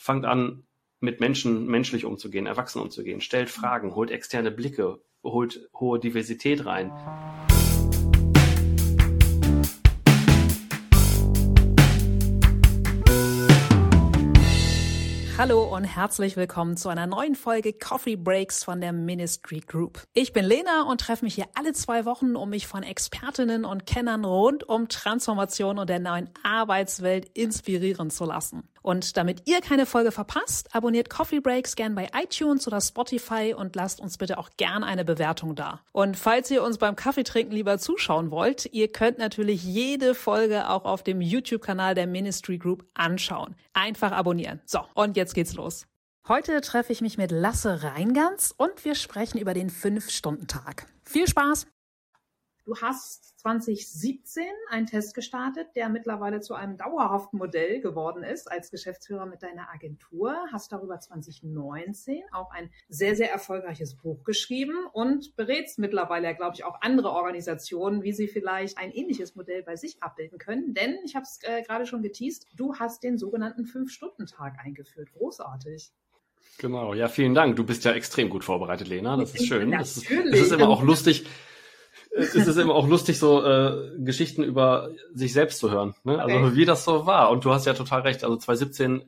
fangt an, mit Menschen menschlich umzugehen, erwachsen umzugehen, stellt Fragen, holt externe Blicke, holt hohe Diversität rein. Hallo und herzlich willkommen zu einer neuen Folge Coffee Breaks von der Ministry Group. Ich bin Lena und treffe mich hier alle zwei Wochen, um mich von Expertinnen und Kennern rund um Transformation und der neuen Arbeitswelt inspirieren zu lassen. Und damit ihr keine Folge verpasst, abonniert Coffee Breaks gern bei iTunes oder Spotify und lasst uns bitte auch gern eine Bewertung da. Und falls ihr uns beim Kaffeetrinken lieber zuschauen wollt, ihr könnt natürlich jede Folge auch auf dem YouTube-Kanal der Ministry Group anschauen. Einfach abonnieren. So, und jetzt geht's los. Heute treffe ich mich mit Lasse Reingans und wir sprechen über den 5-Stunden-Tag. Viel Spaß! Du hast 2017 einen Test gestartet, der mittlerweile zu einem dauerhaften Modell geworden ist als Geschäftsführer mit deiner Agentur. Hast darüber 2019 auch ein sehr, sehr erfolgreiches Buch geschrieben und berätst mittlerweile, glaube ich, auch andere Organisationen, wie sie vielleicht ein ähnliches Modell bei sich abbilden können. Denn ich habe es äh, gerade schon geteased, du hast den sogenannten Fünf-Stunden-Tag eingeführt. Großartig. Genau, ja, vielen Dank. Du bist ja extrem gut vorbereitet, Lena. Das ist schön. Das ist, das ist immer auch lustig es ist immer auch lustig, so äh, Geschichten über sich selbst zu hören. Ne? Also okay. wie das so war. Und du hast ja total recht. Also 2017,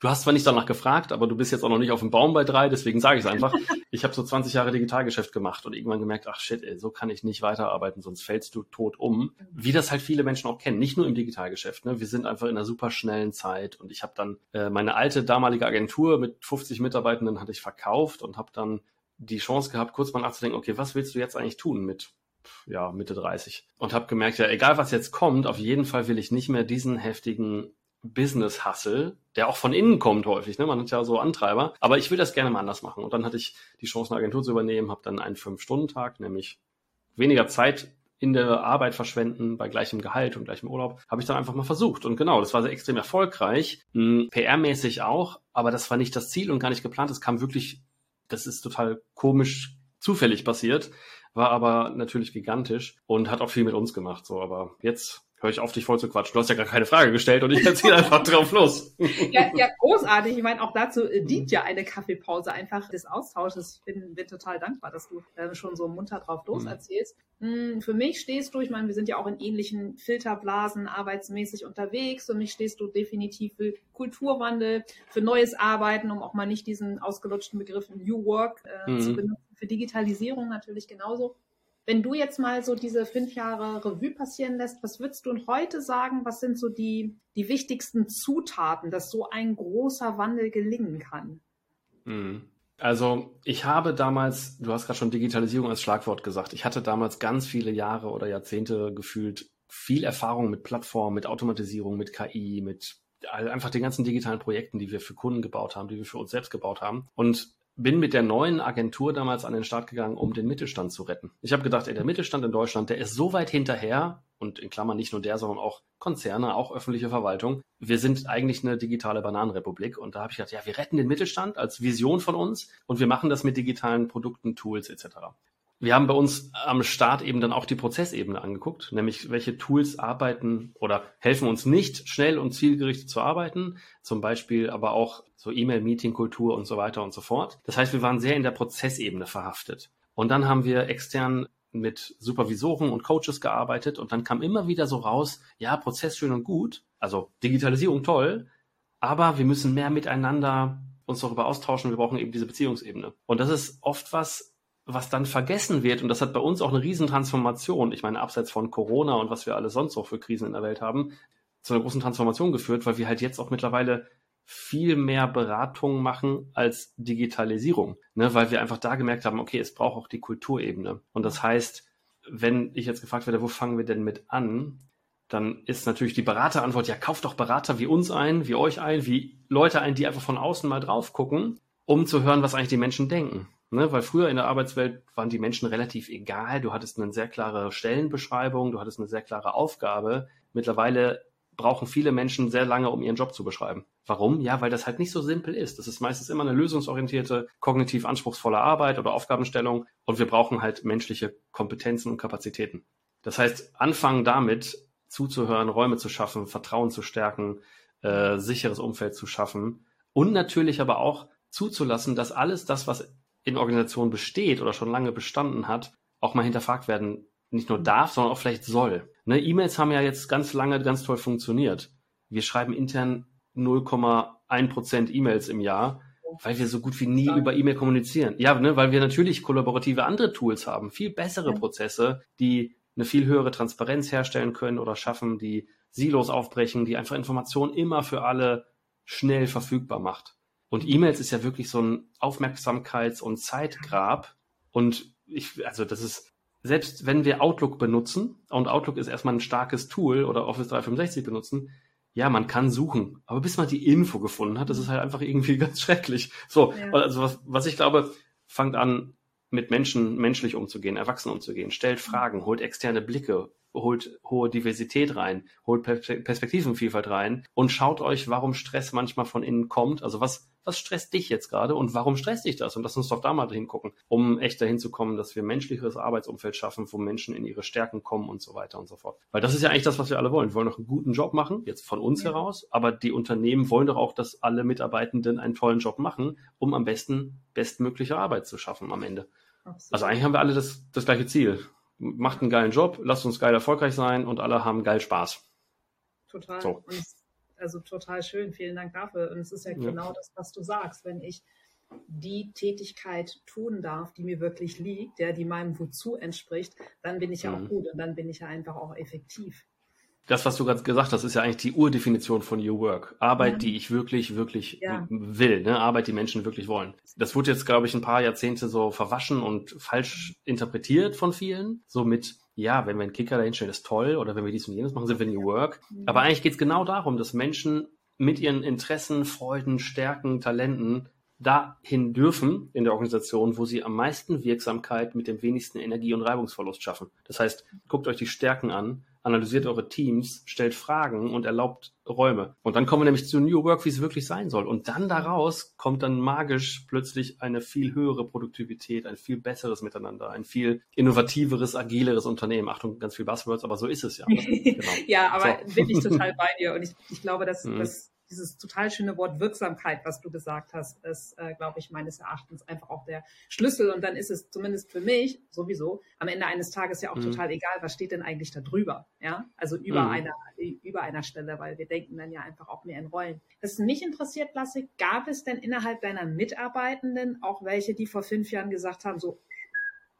du hast zwar nicht danach gefragt, aber du bist jetzt auch noch nicht auf dem Baum bei drei, deswegen sage ich es einfach. ich habe so 20 Jahre Digitalgeschäft gemacht und irgendwann gemerkt, ach shit, ey, so kann ich nicht weiterarbeiten, sonst fällst du tot um. Wie das halt viele Menschen auch kennen, nicht nur im Digitalgeschäft. Ne? Wir sind einfach in einer super schnellen Zeit und ich habe dann äh, meine alte damalige Agentur mit 50 Mitarbeitenden hatte ich verkauft und habe dann die Chance gehabt, kurz mal nachzudenken, okay, was willst du jetzt eigentlich tun mit ja, Mitte 30. Und habe gemerkt, ja, egal was jetzt kommt, auf jeden Fall will ich nicht mehr diesen heftigen Business-Hustle, der auch von innen kommt häufig, ne? man hat ja so Antreiber, aber ich will das gerne mal anders machen. Und dann hatte ich die Chance, eine Agentur zu übernehmen, habe dann einen Fünf-Stunden-Tag, nämlich weniger Zeit in der Arbeit verschwenden, bei gleichem Gehalt und gleichem Urlaub, habe ich dann einfach mal versucht. Und genau, das war sehr extrem erfolgreich, hm, PR-mäßig auch, aber das war nicht das Ziel und gar nicht geplant. Es kam wirklich, das ist total komisch zufällig passiert war aber natürlich gigantisch und hat auch viel mit uns gemacht. So, aber jetzt höre ich auf, dich voll zu quatschen. Du hast ja gar keine Frage gestellt und ich erzähle einfach drauf los. Ja, ja, großartig. Ich meine, auch dazu äh, dient ja eine Kaffeepause einfach des Austausches. Ich bin, bin total dankbar, dass du äh, schon so munter drauf los mhm. erzählst. Mhm. Für mich stehst du, ich meine, wir sind ja auch in ähnlichen Filterblasen arbeitsmäßig unterwegs. Für mich stehst du definitiv für Kulturwandel, für neues Arbeiten, um auch mal nicht diesen ausgelutschten Begriff New Work äh, mhm. zu benutzen. Für Digitalisierung natürlich genauso. Wenn du jetzt mal so diese fünf Jahre Revue passieren lässt, was würdest du heute sagen? Was sind so die, die wichtigsten Zutaten, dass so ein großer Wandel gelingen kann? Mhm. Also ich habe damals, du hast gerade schon Digitalisierung als Schlagwort gesagt, ich hatte damals ganz viele Jahre oder Jahrzehnte gefühlt viel Erfahrung mit Plattformen, mit Automatisierung, mit KI, mit einfach den ganzen digitalen Projekten, die wir für Kunden gebaut haben, die wir für uns selbst gebaut haben. Und bin mit der neuen Agentur damals an den Start gegangen, um den Mittelstand zu retten. Ich habe gedacht, ey, der Mittelstand in Deutschland, der ist so weit hinterher, und in Klammern nicht nur der, sondern auch Konzerne, auch öffentliche Verwaltung. Wir sind eigentlich eine digitale Bananenrepublik. Und da habe ich gedacht, ja, wir retten den Mittelstand als Vision von uns und wir machen das mit digitalen Produkten, Tools etc. Wir haben bei uns am Start eben dann auch die Prozessebene angeguckt, nämlich welche Tools arbeiten oder helfen uns nicht schnell und zielgerichtet zu arbeiten, zum Beispiel aber auch so E-Mail-Meeting-Kultur und so weiter und so fort. Das heißt, wir waren sehr in der Prozessebene verhaftet. Und dann haben wir extern mit Supervisoren und Coaches gearbeitet und dann kam immer wieder so raus, ja, Prozess schön und gut, also Digitalisierung toll, aber wir müssen mehr miteinander uns darüber austauschen, wir brauchen eben diese Beziehungsebene. Und das ist oft was, was dann vergessen wird, und das hat bei uns auch eine Riesentransformation, ich meine, abseits von Corona und was wir alles sonst noch für Krisen in der Welt haben, zu einer großen Transformation geführt, weil wir halt jetzt auch mittlerweile viel mehr Beratung machen als Digitalisierung, ne? weil wir einfach da gemerkt haben, okay, es braucht auch die Kulturebene. Und das heißt, wenn ich jetzt gefragt werde, wo fangen wir denn mit an, dann ist natürlich die Beraterantwort, ja, kauft doch Berater wie uns ein, wie euch ein, wie Leute ein, die einfach von außen mal drauf gucken, um zu hören, was eigentlich die Menschen denken. Ne, weil früher in der Arbeitswelt waren die Menschen relativ egal. Du hattest eine sehr klare Stellenbeschreibung, du hattest eine sehr klare Aufgabe. Mittlerweile brauchen viele Menschen sehr lange, um ihren Job zu beschreiben. Warum? Ja, weil das halt nicht so simpel ist. Das ist meistens immer eine lösungsorientierte, kognitiv anspruchsvolle Arbeit oder Aufgabenstellung und wir brauchen halt menschliche Kompetenzen und Kapazitäten. Das heißt, anfangen damit zuzuhören, Räume zu schaffen, Vertrauen zu stärken, äh, sicheres Umfeld zu schaffen Und natürlich aber auch zuzulassen, dass alles das, was in Organisationen besteht oder schon lange bestanden hat, auch mal hinterfragt werden nicht nur darf, sondern auch vielleicht soll. Ne, E-Mails haben ja jetzt ganz lange ganz toll funktioniert. Wir schreiben intern 0,1% E-Mails im Jahr, weil wir so gut wie nie über E-Mail kommunizieren. Ja, ne, weil wir natürlich kollaborative andere Tools haben, viel bessere Prozesse, die eine viel höhere Transparenz herstellen können oder schaffen, die Silos aufbrechen, die einfach Informationen immer für alle schnell verfügbar macht. Und E-Mails ist ja wirklich so ein Aufmerksamkeits- und Zeitgrab. Und ich, also das ist, selbst wenn wir Outlook benutzen, und Outlook ist erstmal ein starkes Tool oder Office 365 benutzen, ja, man kann suchen. Aber bis man die Info gefunden hat, das ist halt einfach irgendwie ganz schrecklich. So, ja. also was, was ich glaube, fangt an, mit Menschen menschlich umzugehen, erwachsen umzugehen, stellt Fragen, holt externe Blicke, holt hohe Diversität rein, holt Perspektivenvielfalt rein und schaut euch, warum Stress manchmal von innen kommt. Also was, was stresst dich jetzt gerade und warum stresst dich das? Und lass uns doch da mal hingucken, um echt dahin zu kommen, dass wir menschliches Arbeitsumfeld schaffen, wo Menschen in ihre Stärken kommen und so weiter und so fort. Weil das ist ja eigentlich das, was wir alle wollen. Wir wollen noch einen guten Job machen, jetzt von uns ja. heraus, aber die Unternehmen wollen doch auch, dass alle Mitarbeitenden einen tollen Job machen, um am besten bestmögliche Arbeit zu schaffen am Ende. Absolut. Also eigentlich haben wir alle das, das gleiche Ziel macht einen geilen Job, lasst uns geil erfolgreich sein und alle haben geil Spaß. Total. So. Also total schön. Vielen Dank dafür. Und es ist ja, ja genau das, was du sagst. Wenn ich die Tätigkeit tun darf, die mir wirklich liegt, ja, die meinem Wozu entspricht, dann bin ich ja mhm. auch gut und dann bin ich ja einfach auch effektiv das, was du gerade gesagt hast, ist ja eigentlich die Urdefinition von New Work. Arbeit, ja. die ich wirklich, wirklich ja. will, ne? Arbeit, die Menschen wirklich wollen. Das wurde jetzt, glaube ich, ein paar Jahrzehnte so verwaschen und falsch interpretiert von vielen. So mit, ja, wenn wir einen Kicker dahinstellen, ist toll, oder wenn wir dies und jenes machen, sind wir New Work. Mhm. Aber eigentlich geht es genau darum, dass Menschen mit ihren Interessen, Freuden, Stärken, Talenten dahin dürfen in der Organisation, wo sie am meisten Wirksamkeit mit dem wenigsten Energie- und Reibungsverlust schaffen. Das heißt, guckt euch die Stärken an analysiert eure Teams, stellt Fragen und erlaubt Räume. Und dann kommen wir nämlich zu New Work, wie es wirklich sein soll. Und dann daraus kommt dann magisch plötzlich eine viel höhere Produktivität, ein viel besseres Miteinander, ein viel innovativeres, agileres Unternehmen. Achtung, ganz viel Buzzwords, aber so ist es ja. Genau. ja, aber so. bin ich total bei dir. Und ich, ich glaube, dass, mhm. dass dieses total schöne Wort Wirksamkeit, was du gesagt hast, ist, äh, glaube ich, meines Erachtens einfach auch der Schlüssel. Und dann ist es zumindest für mich sowieso am Ende eines Tages ja auch mhm. total egal, was steht denn eigentlich da drüber. Ja, also über mhm. einer, über einer Stelle, weil wir denken dann ja einfach auch mehr in Rollen. Was mich interessiert, Lasse, gab es denn innerhalb deiner Mitarbeitenden auch welche, die vor fünf Jahren gesagt haben, so,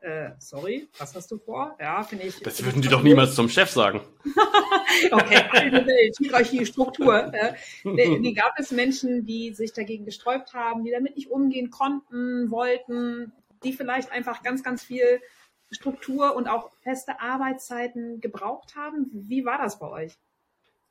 äh, sorry, was hast du vor? Ja, finde ich. Das würden die doch niemals zum Chef sagen. okay, Welt, Hierarchie, Struktur. Äh, nee, gab es Menschen, die sich dagegen gesträubt haben, die damit nicht umgehen konnten, wollten, die vielleicht einfach ganz, ganz viel Struktur und auch feste Arbeitszeiten gebraucht haben? Wie war das bei euch?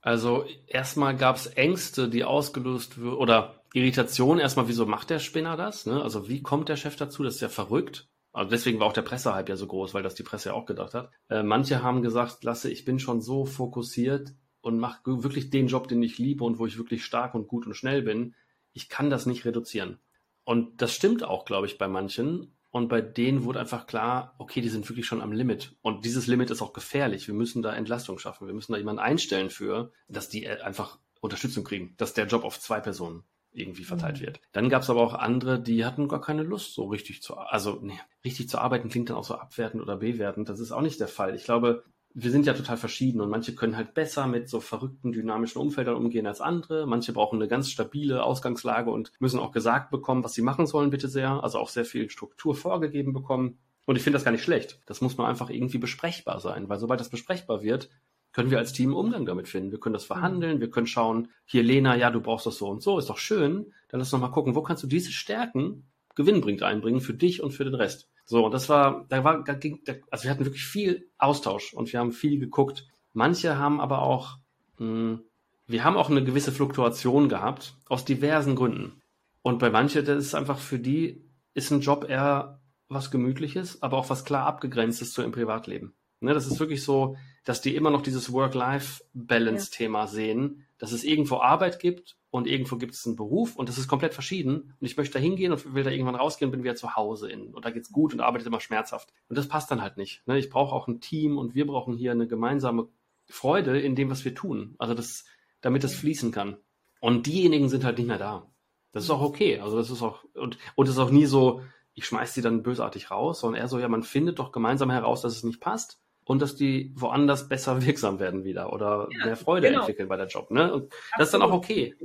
Also erstmal gab es Ängste, die ausgelöst wurden, oder Irritation erstmal, wieso macht der Spinner das? Ne? Also wie kommt der Chef dazu? Das ist ja verrückt. Also deswegen war auch der Pressehype ja so groß, weil das die Presse ja auch gedacht hat. Äh, manche haben gesagt, Lasse, ich bin schon so fokussiert und mache wirklich den Job, den ich liebe und wo ich wirklich stark und gut und schnell bin. Ich kann das nicht reduzieren. Und das stimmt auch, glaube ich, bei manchen. Und bei denen wurde einfach klar, okay, die sind wirklich schon am Limit. Und dieses Limit ist auch gefährlich. Wir müssen da Entlastung schaffen. Wir müssen da jemanden einstellen für, dass die äh, einfach Unterstützung kriegen, dass der Job auf zwei Personen irgendwie verteilt mhm. wird. Dann gab es aber auch andere, die hatten gar keine Lust, so richtig zu, also nee, richtig zu arbeiten klingt dann auch so abwertend oder bewertend. Das ist auch nicht der Fall. Ich glaube, wir sind ja total verschieden und manche können halt besser mit so verrückten dynamischen Umfeldern umgehen als andere. Manche brauchen eine ganz stabile Ausgangslage und müssen auch gesagt bekommen, was sie machen sollen, bitte sehr. Also auch sehr viel Struktur vorgegeben bekommen. Und ich finde das gar nicht schlecht. Das muss nur einfach irgendwie besprechbar sein, weil sobald das besprechbar wird, können wir als Team Umgang damit finden. Wir können das verhandeln, wir können schauen, hier Lena, ja, du brauchst das so und so, ist doch schön. Dann lass uns noch mal gucken, wo kannst du diese Stärken gewinnbringend einbringen für dich und für den Rest. So, und das war, da war, da ging, da, also wir hatten wirklich viel Austausch und wir haben viel geguckt. Manche haben aber auch, mh, hm, wir haben auch eine gewisse Fluktuation gehabt, aus diversen Gründen. Und bei manchen, das ist einfach für die, ist ein Job eher was Gemütliches, aber auch was klar abgegrenztes zu ihrem Privatleben. Ne, das ist wirklich so, dass die immer noch dieses Work-Life-Balance-Thema ja. sehen, dass es irgendwo Arbeit gibt und irgendwo gibt es einen Beruf und das ist komplett verschieden. Und ich möchte da hingehen und will da irgendwann rausgehen und bin wieder zu Hause in. Und da geht's gut und arbeitet immer schmerzhaft. Und das passt dann halt nicht. Ne? Ich brauche auch ein Team und wir brauchen hier eine gemeinsame Freude in dem, was wir tun. Also das, damit das fließen kann. Und diejenigen sind halt nicht mehr da. Das ist auch okay. Also das ist auch, und, und es ist auch nie so, ich schmeiß die dann bösartig raus, sondern eher so, ja, man findet doch gemeinsam heraus, dass es nicht passt und dass die woanders besser wirksam werden wieder oder ja, mehr Freude genau. entwickeln bei der Job. Ne? Und das ist dann auch okay.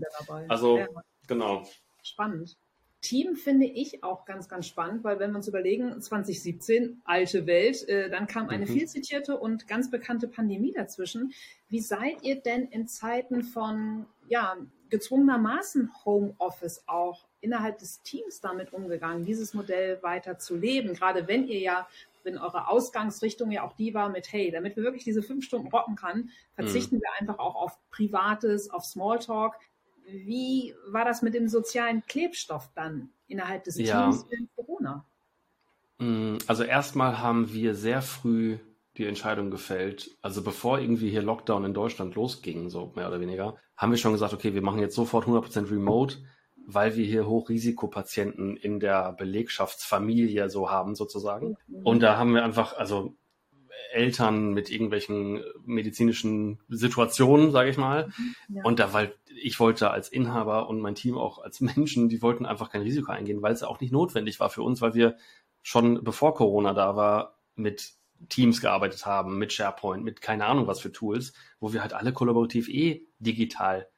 Also, ja. genau. Spannend. Team finde ich auch ganz, ganz spannend, weil wenn wir uns überlegen, 2017, alte Welt, äh, dann kam eine mhm. viel zitierte und ganz bekannte Pandemie dazwischen. Wie seid ihr denn in Zeiten von, ja, gezwungenermaßen Homeoffice auch innerhalb des Teams damit umgegangen, dieses Modell weiter zu leben? Gerade wenn ihr ja wenn eure Ausgangsrichtung ja auch die war mit, hey, damit wir wirklich diese fünf Stunden rocken kann, verzichten mhm. wir einfach auch auf Privates, auf Smalltalk. Wie war das mit dem sozialen Klebstoff dann innerhalb des ja. Teams in Corona? Mm, also erstmal haben wir sehr früh die Entscheidung gefällt, also bevor irgendwie hier Lockdown in Deutschland losging, so mehr oder weniger, haben wir schon gesagt, okay, wir machen jetzt sofort 100% Remote, weil wir hier Hochrisikopatienten in der Belegschaftsfamilie so haben sozusagen. Und da haben wir einfach, also Eltern mit irgendwelchen medizinischen Situationen, sage ich mal. Mhm, ja. Und da, weil ich wollte als Inhaber und mein Team auch als Menschen, die wollten einfach kein Risiko eingehen, weil es auch nicht notwendig war für uns, weil wir schon bevor Corona da war, mit Teams gearbeitet haben, mit SharePoint, mit keine Ahnung was für Tools, wo wir halt alle kollaborativ eh digital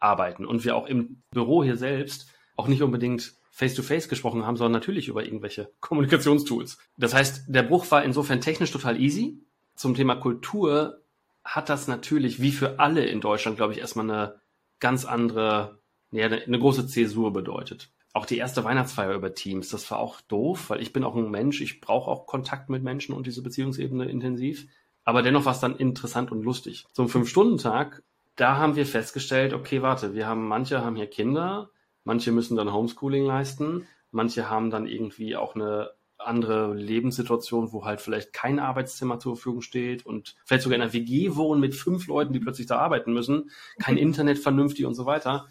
arbeiten und wir auch im Büro hier selbst auch nicht unbedingt face-to-face -face gesprochen haben, sondern natürlich über irgendwelche Kommunikationstools. Das heißt, der Bruch war insofern technisch total easy. Zum Thema Kultur hat das natürlich, wie für alle in Deutschland, glaube ich, erstmal eine ganz andere, ja, eine, große Zäsur bedeutet. Auch die erste Weihnachtsfeier über Teams, das war auch doof, weil ich bin auch ein Mensch, ich brauche auch Kontakt mit Menschen und diese Beziehungsebene intensiv. Aber dennoch war es dann interessant und lustig. Ein Fünf-Stunden-Tag, da haben wir festgestellt, okay, warte, wir haben, manche haben hier Kinder, manche müssen dann Homeschooling leisten, manche haben dann irgendwie auch eine andere Lebenssituation, wo halt vielleicht kein Arbeitszimmer zur Verfügung steht und vielleicht sogar in einer WG wohnen mit fünf Leuten, die plötzlich da arbeiten müssen, kein Internet vernünftig und so weiter.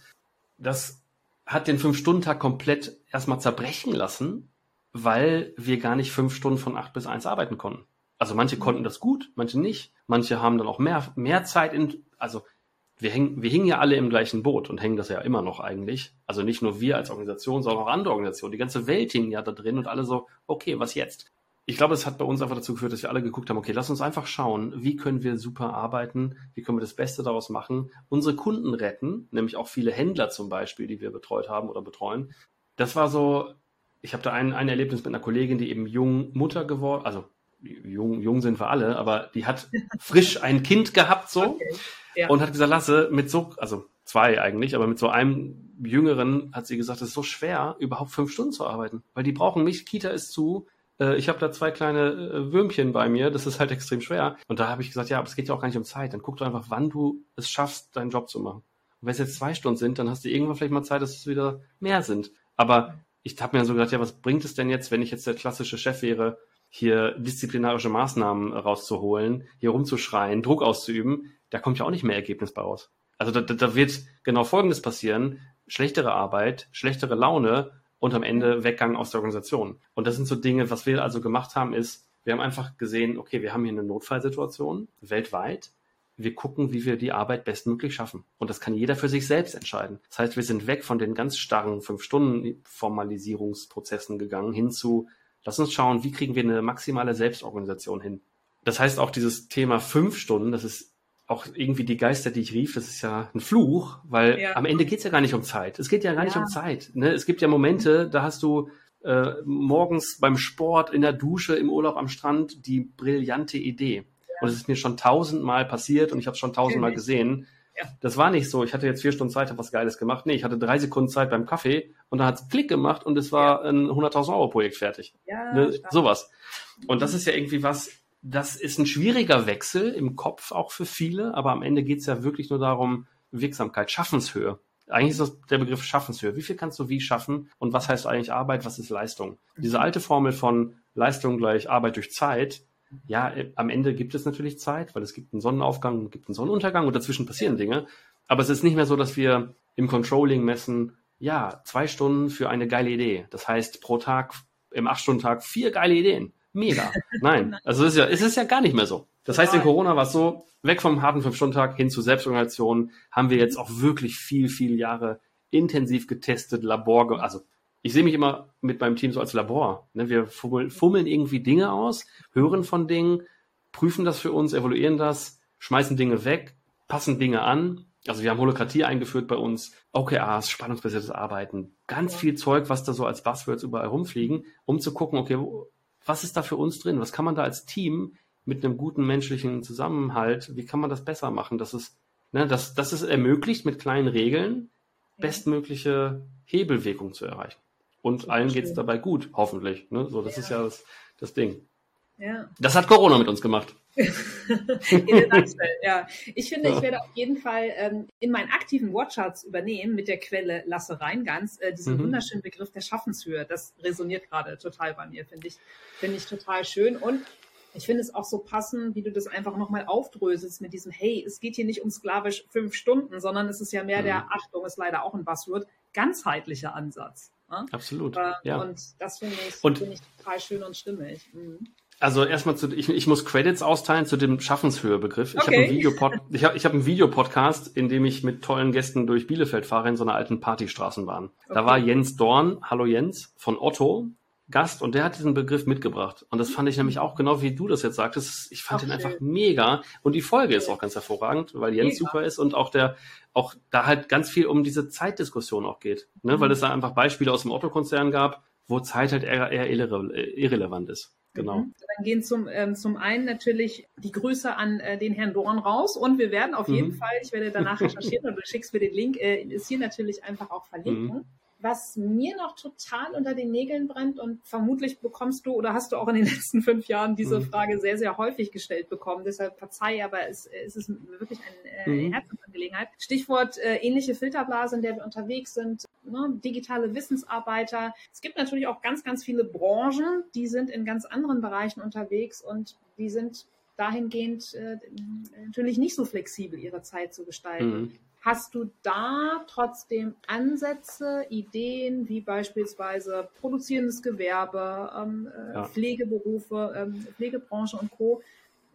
Das hat den Fünf-Stunden-Tag komplett erstmal zerbrechen lassen, weil wir gar nicht fünf Stunden von acht bis eins arbeiten konnten. Also manche konnten das gut, manche nicht. Manche haben dann auch mehr, mehr Zeit in, also wir hängen, wir hingen ja alle im gleichen Boot und hängen das ja immer noch eigentlich. Also nicht nur wir als Organisation, sondern auch andere Organisationen. Die ganze Welt hing ja da drin und alle so, okay, was jetzt? Ich glaube, es hat bei uns einfach dazu geführt, dass wir alle geguckt haben, okay, lass uns einfach schauen, wie können wir super arbeiten, wie können wir das Beste daraus machen, unsere Kunden retten, nämlich auch viele Händler zum Beispiel, die wir betreut haben oder betreuen. Das war so, ich habe da ein, ein Erlebnis mit einer Kollegin, die eben jung Mutter geworden, also jung, jung sind wir alle, aber die hat frisch ein Kind gehabt so okay. Ja. und hat gesagt, Lasse, mit so, also zwei eigentlich, aber mit so einem Jüngeren hat sie gesagt, es ist so schwer, überhaupt fünf Stunden zu arbeiten, weil die brauchen mich, Kita ist zu, äh, ich habe da zwei kleine äh, Würmchen bei mir, das ist halt extrem schwer. Und da habe ich gesagt, ja, aber es geht ja auch gar nicht um Zeit, dann guck doch einfach, wann du es schaffst, deinen Job zu machen. Und wenn es jetzt zwei Stunden sind, dann hast du irgendwann vielleicht mal Zeit, dass es wieder mehr sind. Aber ich habe mir so gedacht, ja, was bringt es denn jetzt, wenn ich jetzt der klassische Chef wäre, hier disziplinarische Maßnahmen rauszuholen, hier rumzuschreien, Druck auszuüben, da kommt ja auch nicht mehr Ergebnis bei raus. Also da, da wird genau Folgendes passieren. Schlechtere Arbeit, schlechtere Laune und am Ende Weggang aus der Organisation. Und das sind so Dinge, was wir also gemacht haben, ist, wir haben einfach gesehen, okay, wir haben hier eine Notfallsituation weltweit. Wir gucken, wie wir die Arbeit bestmöglich schaffen. Und das kann jeder für sich selbst entscheiden. Das heißt, wir sind weg von den ganz starren Fünf-Stunden-Formalisierungsprozessen gegangen hin zu, Lass uns schauen, wie kriegen wir eine maximale Selbstorganisation hin. Das heißt auch dieses Thema fünf Stunden, das ist auch irgendwie die Geister, die ich rief, das ist ja ein Fluch, weil ja. am Ende geht es ja gar nicht um Zeit. Es geht ja gar ja. nicht um Zeit. Ne? Es gibt ja Momente, da hast du äh, morgens beim Sport, in der Dusche, im Urlaub am Strand die brillante Idee. Ja. Und es ist mir schon tausendmal passiert und ich habe es schon tausendmal gesehen. Das war nicht so, ich hatte jetzt vier Stunden Zeit, habe was Geiles gemacht. Nee, ich hatte drei Sekunden Zeit beim Kaffee und dann hat es Klick gemacht und es war ja. ein 100.000 Euro Projekt fertig. Ja, ne? Sowas. Und das ist ja irgendwie was, das ist ein schwieriger Wechsel im Kopf auch für viele, aber am Ende geht es ja wirklich nur darum, Wirksamkeit, Schaffenshöhe. Eigentlich ist das der Begriff Schaffenshöhe. Wie viel kannst du wie schaffen und was heißt eigentlich Arbeit, was ist Leistung? Diese alte Formel von Leistung gleich Arbeit durch Zeit, ja, äh, am Ende gibt es natürlich Zeit, weil es gibt einen Sonnenaufgang, gibt einen Sonnenuntergang und dazwischen passieren Dinge. Aber es ist nicht mehr so, dass wir im Controlling messen, ja, zwei Stunden für eine geile Idee. Das heißt, pro Tag, im Acht-Stunden-Tag, vier geile Ideen. Mega. Nein. Also es ist ja, es ist ja gar nicht mehr so. Das heißt, in Corona war es so, weg vom harten Fünf-Stunden-Tag hin zu Selbstorganisation haben wir jetzt auch wirklich viel, viel Jahre intensiv getestet, Labor, also ich sehe mich immer mit meinem Team so als Labor. Ne? Wir fummeln irgendwie Dinge aus, hören von Dingen, prüfen das für uns, evaluieren das, schmeißen Dinge weg, passen Dinge an. Also wir haben Holokratie eingeführt bei uns, OKRs, spannungsbasiertes Arbeiten, ganz viel Zeug, was da so als Buzzwords überall rumfliegen, um zu gucken, okay, was ist da für uns drin? Was kann man da als Team mit einem guten menschlichen Zusammenhalt, wie kann man das besser machen, dass es, ne, dass, dass es ermöglicht, mit kleinen Regeln bestmögliche Hebelwirkung zu erreichen. Und allen geht es dabei gut, hoffentlich. Ne? So, das ja. ist ja das, das Ding. Ja. Das hat Corona mit uns gemacht. ja. Ich finde, ich werde auf jeden Fall ähm, in meinen aktiven Watcharts übernehmen mit der Quelle Lasse Reingans äh, diesen mhm. wunderschönen Begriff der Schaffenshöhe. Das resoniert gerade total bei mir, finde ich, finde ich total schön. Und ich finde es auch so passend, wie du das einfach nochmal aufdröselst mit diesem, hey, es geht hier nicht um sklavisch fünf Stunden, sondern es ist ja mehr mhm. der, Achtung, ist leider auch ein Buzzword, ganzheitlicher Ansatz. Ne? Absolut. Äh, ja. Und das finde ich, find ich total schön und stimmig. Mhm. Also erstmal zu, ich, ich muss Credits austeilen zu dem Schaffenshöhe-Begriff. Ich okay. habe einen, Videopod, ich hab, ich hab einen Videopodcast, in dem ich mit tollen Gästen durch Bielefeld fahre in so einer alten Partystraßenbahn. Okay. Da war Jens Dorn, hallo Jens, von Otto, Gast und der hat diesen Begriff mitgebracht. Und das fand ich nämlich auch genau wie du das jetzt sagtest. Ich fand ihn einfach mega. Und die Folge ist auch ganz hervorragend, weil Jens mega. super ist und auch der, auch da halt ganz viel um diese Zeitdiskussion auch geht. Ne? Mhm. Weil es da einfach Beispiele aus dem Otto-Konzern gab, wo Zeit halt eher, eher irre, irrelevant ist. Genau. Mhm. Dann gehen zum, ähm, zum einen natürlich die Grüße an äh, den Herrn Dorn raus und wir werden auf jeden mhm. Fall, ich werde danach recherchieren und du schickst mir den Link, äh, ist hier natürlich einfach auch verlinken. Mhm. Was mir noch total unter den Nägeln brennt und vermutlich bekommst du oder hast du auch in den letzten fünf Jahren diese mhm. Frage sehr, sehr häufig gestellt bekommen. Deshalb verzeih, aber es, es ist wirklich eine äh, mhm. Herzensangelegenheit. Stichwort äh, ähnliche Filterblase, in der wir unterwegs sind, ne? digitale Wissensarbeiter. Es gibt natürlich auch ganz, ganz viele Branchen, die sind in ganz anderen Bereichen unterwegs und die sind dahingehend äh, natürlich nicht so flexibel, ihre Zeit zu gestalten. Mhm. Hast du da trotzdem Ansätze, Ideen, wie beispielsweise produzierendes Gewerbe, ähm, äh, ja. Pflegeberufe, ähm, Pflegebranche und Co.,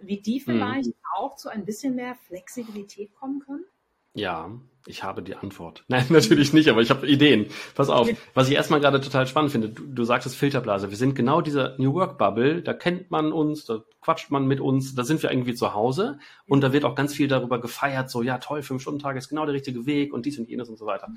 wie die mhm. vielleicht mhm. auch zu ein bisschen mehr Flexibilität kommen können? Ja, ich habe die Antwort. Nein, natürlich nicht, aber ich habe Ideen. Pass auf, was ich erstmal gerade total spannend finde, du, du sagtest Filterblase. Wir sind genau dieser New Work Bubble, da kennt man uns, da quatscht man mit uns, da sind wir irgendwie zu Hause und da wird auch ganz viel darüber gefeiert, so ja toll, fünf Stunden Tag ist genau der richtige Weg und dies und jenes und so weiter.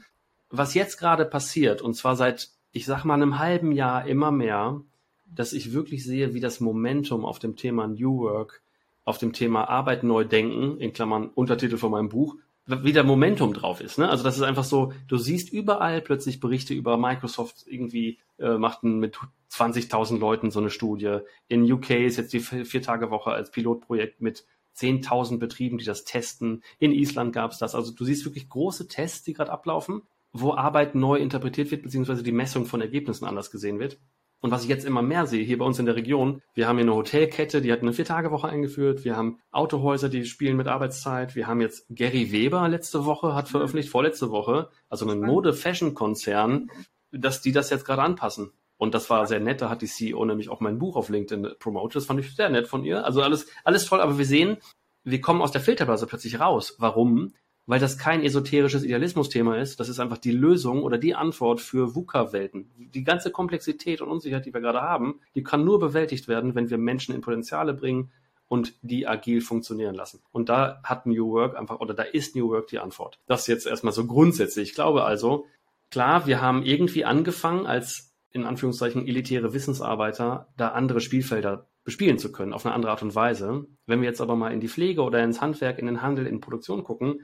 Was jetzt gerade passiert, und zwar seit, ich sag mal, einem halben Jahr immer mehr, dass ich wirklich sehe, wie das Momentum auf dem Thema New Work, auf dem Thema Arbeit neu denken, in Klammern Untertitel von meinem Buch, wieder Momentum drauf ist. Ne? Also das ist einfach so, du siehst überall plötzlich Berichte über Microsoft irgendwie äh, macht mit 20.000 Leuten so eine Studie. In UK ist jetzt die Vier-Tage-Woche als Pilotprojekt mit 10.000 Betrieben, die das testen. In Island gab es das. Also du siehst wirklich große Tests, die gerade ablaufen, wo Arbeit neu interpretiert wird, beziehungsweise die Messung von Ergebnissen anders gesehen wird. Und was ich jetzt immer mehr sehe, hier bei uns in der Region, wir haben hier eine Hotelkette, die hat eine Vier-Tage-Woche eingeführt. Wir haben Autohäuser, die spielen mit Arbeitszeit. Wir haben jetzt Gary Weber letzte Woche, hat veröffentlicht, vorletzte Woche, also ein Mode-Fashion-Konzern, dass die das jetzt gerade anpassen. Und das war sehr nett, da hat die CEO nämlich auch mein Buch auf LinkedIn promotet. Das fand ich sehr nett von ihr. Also alles, alles toll, aber wir sehen, wir kommen aus der Filterblase plötzlich raus. Warum? Weil das kein esoterisches Idealismus-Thema ist. Das ist einfach die Lösung oder die Antwort für VUCA-Welten. Die ganze Komplexität und Unsicherheit, die wir gerade haben, die kann nur bewältigt werden, wenn wir Menschen in Potenziale bringen und die agil funktionieren lassen. Und da hat New Work einfach, oder da ist New Work die Antwort. Das jetzt erstmal so grundsätzlich. Ich glaube also, klar, wir haben irgendwie angefangen als in Anführungszeichen elitäre Wissensarbeiter, da andere Spielfelder bespielen zu können, auf eine andere Art und Weise. Wenn wir jetzt aber mal in die Pflege oder ins Handwerk, in den Handel, in Produktion gucken,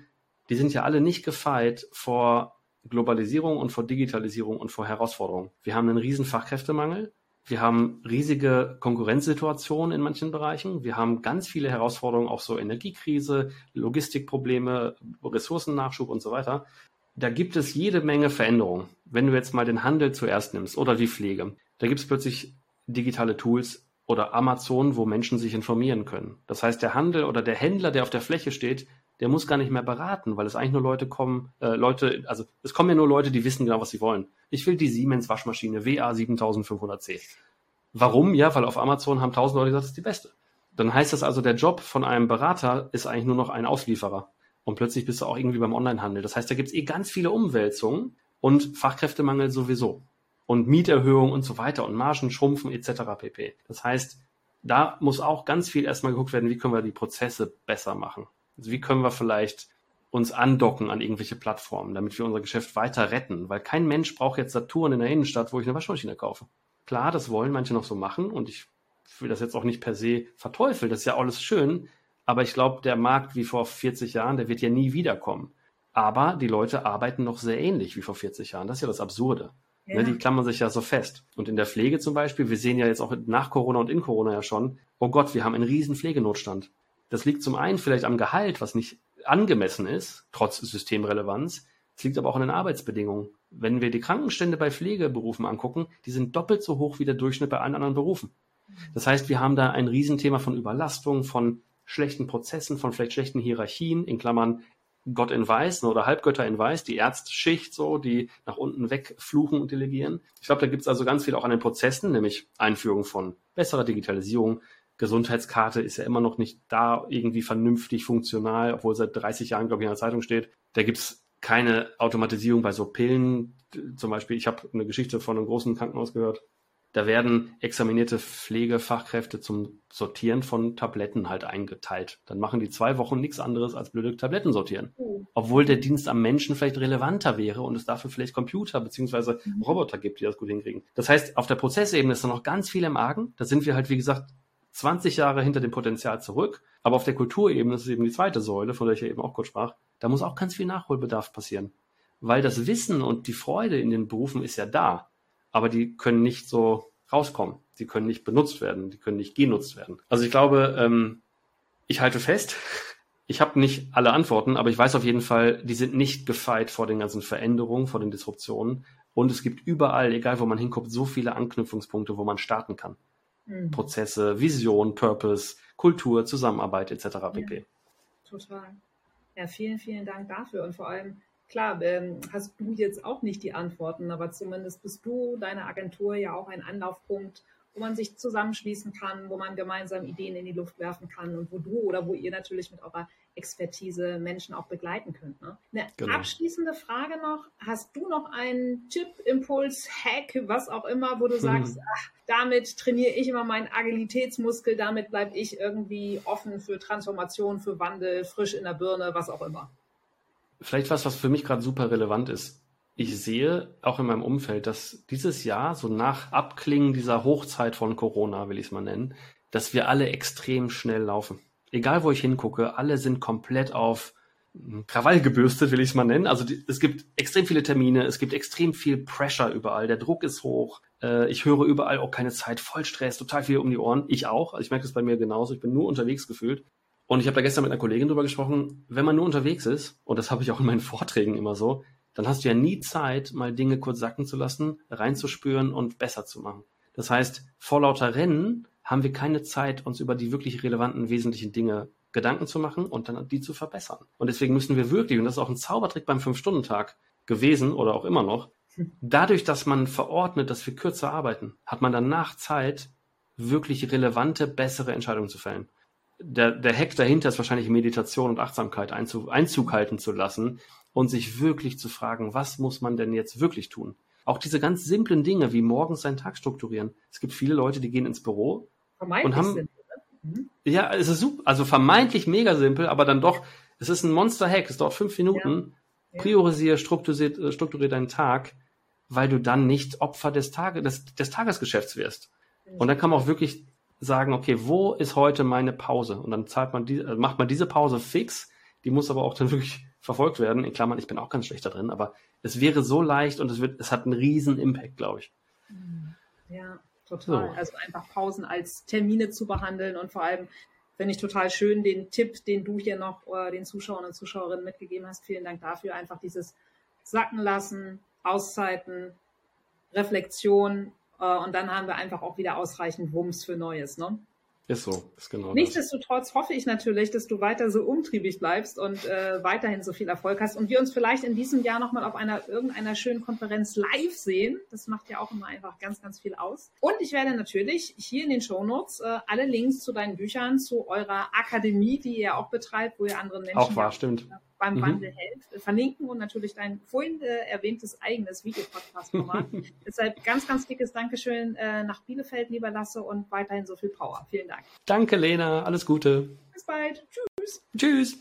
die sind ja alle nicht gefeit vor Globalisierung und vor Digitalisierung und vor Herausforderungen. Wir haben einen riesen Fachkräftemangel. Wir haben riesige Konkurrenzsituationen in manchen Bereichen. Wir haben ganz viele Herausforderungen, auch so Energiekrise, Logistikprobleme, Ressourcennachschub und so weiter. Da gibt es jede Menge Veränderungen. Wenn du jetzt mal den Handel zuerst nimmst oder die Pflege, da gibt es plötzlich digitale Tools oder Amazon, wo Menschen sich informieren können. Das heißt, der Handel oder der Händler, der auf der Fläche steht, der muss gar nicht mehr beraten, weil es eigentlich nur Leute kommen, äh, Leute, also es kommen ja nur Leute, die wissen genau, was sie wollen. Ich will die Siemens Waschmaschine WA 7500C. Warum? Ja, weil auf Amazon haben tausend Leute gesagt, das ist die beste. Dann heißt das also, der Job von einem Berater ist eigentlich nur noch ein Auslieferer. Und plötzlich bist du auch irgendwie beim Onlinehandel. Das heißt, da gibt es eh ganz viele Umwälzungen, und Fachkräftemangel sowieso und Mieterhöhung und so weiter und Margen schrumpfen etc. pp. Das heißt, da muss auch ganz viel erstmal geguckt werden, wie können wir die Prozesse besser machen. Also wie können wir vielleicht uns andocken an irgendwelche Plattformen, damit wir unser Geschäft weiter retten, weil kein Mensch braucht jetzt Saturn in der Innenstadt, wo ich eine Waschmaschine kaufe. Klar, das wollen manche noch so machen und ich will das jetzt auch nicht per se verteufeln, das ist ja alles schön, aber ich glaube, der Markt wie vor 40 Jahren, der wird ja nie wiederkommen. Aber die Leute arbeiten noch sehr ähnlich wie vor 40 Jahren. Das ist ja das Absurde. Ne, ja. Die klammern sich ja so fest. Und in der Pflege zum Beispiel, wir sehen ja jetzt auch nach Corona und in Corona ja schon, oh Gott, wir haben einen riesen Pflegenotstand. Das liegt zum einen vielleicht am Gehalt, was nicht angemessen ist, trotz Systemrelevanz. Es liegt aber auch an den Arbeitsbedingungen. Wenn wir die Krankenstände bei Pflegeberufen angucken, die sind doppelt so hoch wie der Durchschnitt bei allen anderen Berufen. Das heißt, wir haben da ein Riesenthema von Überlastung, von schlechten Prozessen, von vielleicht schlechten Hierarchien, in Klammern Gott in Weiß ne, oder Halbgötter in Weiß, die Ärztschicht so, die nach unten wegfluchen und delegieren. Ich glaube, da gibt es also ganz viel auch an den Prozessen, nämlich Einführung von besserer Digitalisierung. Gesundheitskarte ist ja immer noch nicht da irgendwie vernünftig funktional, obwohl seit 30 Jahren, glaube ich, in der Zeitung steht. Da gibt es keine Automatisierung bei so Pillen. Zum Beispiel, ich habe eine Geschichte von einem großen Krankenhaus gehört. Da werden examinierte Pflegefachkräfte zum Sortieren von Tabletten halt eingeteilt. Dann machen die zwei Wochen nichts anderes als blöde Tabletten sortieren. Mhm. Obwohl der Dienst am Menschen vielleicht relevanter wäre und es dafür vielleicht Computer beziehungsweise mhm. Roboter gibt, die das gut hinkriegen. Das heißt, auf der Prozessebene ist da noch ganz viel im Argen. Da sind wir halt, wie gesagt, 20 Jahre hinter dem Potenzial zurück. Aber auf der Kulturebene das ist eben die zweite Säule, von der ich ja eben auch kurz sprach. Da muss auch ganz viel Nachholbedarf passieren. Weil das Wissen und die Freude in den Berufen ist ja da aber die können nicht so rauskommen. Sie können nicht benutzt werden, die können nicht genutzt werden. Also ich glaube, ähm, ich halte fest, ich habe nicht alle Antworten, aber ich weiß auf jeden Fall, die sind nicht gefeit vor den ganzen Veränderungen, vor den Disruptionen. Und es gibt überall, egal wo man hinguckt, so viele Anknüpfungspunkte, wo man starten kann. Mhm. Prozesse, Vision, Purpose, Kultur, Zusammenarbeit etc. pp. Ja, total. Ja, vielen, vielen Dank dafür und vor allem klar, ähm, hast du jetzt auch nicht die Antworten, aber zumindest bist du, deine Agentur ja auch ein Anlaufpunkt, wo man sich zusammenschließen kann, wo man gemeinsam Ideen in die Luft werfen kann und wo du oder wo ihr natürlich mit eurer Expertise Menschen auch begleiten könnt. Ne? Eine genau. abschließende Frage noch. Hast du noch einen Tipp, Impuls, Hack, was auch immer, wo du sagst, ach, damit trainiere ich immer meinen Agilitätsmuskel, damit bleibe ich irgendwie offen für Transformation, für Wandel, frisch in der Birne, was auch immer? vielleicht was, was für mich gerade super relevant ist. Ich sehe auch in meinem Umfeld, dass dieses Jahr, so nach Abklingen dieser Hochzeit von Corona, will ich es mal nennen, dass wir alle extrem schnell laufen. Egal, wo ich hingucke, alle sind komplett auf hm, Krawall gebürstet, will ich es mal nennen. Also die, es gibt extrem viele Termine, es gibt extrem viel Pressure überall, der Druck ist hoch. Äh, ich höre überall auch keine Zeit, voll Stress, total viel um die Ohren. Ich auch, also ich merke das bei mir genauso. Ich bin nur unterwegs gefühlt. Und ich habe da gestern mit einer Kollegin drüber gesprochen, wenn man nur unterwegs ist, und das habe ich auch in meinen Vorträgen immer so, dann hast du ja nie Zeit, mal Dinge kurz sacken zu lassen, reinzuspüren und besser zu machen. Das heißt, vor lauter Rennen haben wir keine Zeit, uns über die wirklich relevanten, wesentlichen Dinge Gedanken zu machen und dann die zu verbessern. Und deswegen müssen wir wirklich, und das ist auch ein Zaubertrick beim Fünf-Stunden-Tag gewesen oder auch immer noch, dadurch, dass man verordnet, dass wir kürzer arbeiten, hat man danach Zeit, wirklich relevante, bessere Entscheidungen zu fällen der, der Hack dahinter ist wahrscheinlich Meditation und Achtsamkeit Einzug, Einzug halten zu lassen und sich wirklich zu fragen, was muss man denn jetzt wirklich tun? Auch diese ganz simplen Dinge wie morgens seinen Tag strukturieren. Es gibt viele Leute, die gehen ins Büro und haben. Simpel, ne? mhm. Ja, es ist super, also vermeintlich mega simpel, aber dann doch, es ist ein Monster-Hack, es dauert fünf Minuten. Ja. Priorisiere, strukturier, äh, strukturier deinen Tag, weil du dann nicht Opfer des, Tage, des, des Tagesgeschäfts wirst. Und dann kann man auch wirklich sagen, okay, wo ist heute meine Pause? Und dann zahlt man die, äh, macht man diese Pause fix. Die muss aber auch dann wirklich verfolgt werden. In Klammern, ich bin auch ganz schlecht da drin, aber es wäre so leicht und es wird, es hat einen riesen Impact, glaube ich. Mhm. Ja, total. So. Also einfach Pausen als Termine zu behandeln und vor allem finde ich total schön den Tipp, den du hier noch äh, den Zuschauern und Zuschauerinnen mitgegeben hast. Vielen Dank dafür. Einfach dieses Sacken lassen, Auszeiten, Reflexion äh, und dann haben wir einfach auch wieder ausreichend Wumms für Neues. Ne? Ist so, ist genau. Nichtsdestotrotz das. hoffe ich natürlich, dass du weiter so umtriebig bleibst und äh, weiterhin so viel Erfolg hast und wir uns vielleicht in diesem Jahr nochmal auf einer irgendeiner schönen Konferenz live sehen. Das macht ja auch immer einfach ganz, ganz viel aus. Und ich werde natürlich hier in den Shownotes äh, alle Links zu deinen Büchern, zu eurer Akademie, die ihr auch betreibt, wo ihr anderen Menschen auch wahr, stimmt beim mhm. Wandel hilft, verlinken und natürlich dein vorhin äh, erwähntes eigenes Videopodcast-Format. Deshalb ganz, ganz dickes Dankeschön äh, nach Bielefeld, lieber Lasse, und weiterhin so viel Power. Vielen Dank. Danke, Lena. Alles Gute. Bis bald. Tschüss. Tschüss.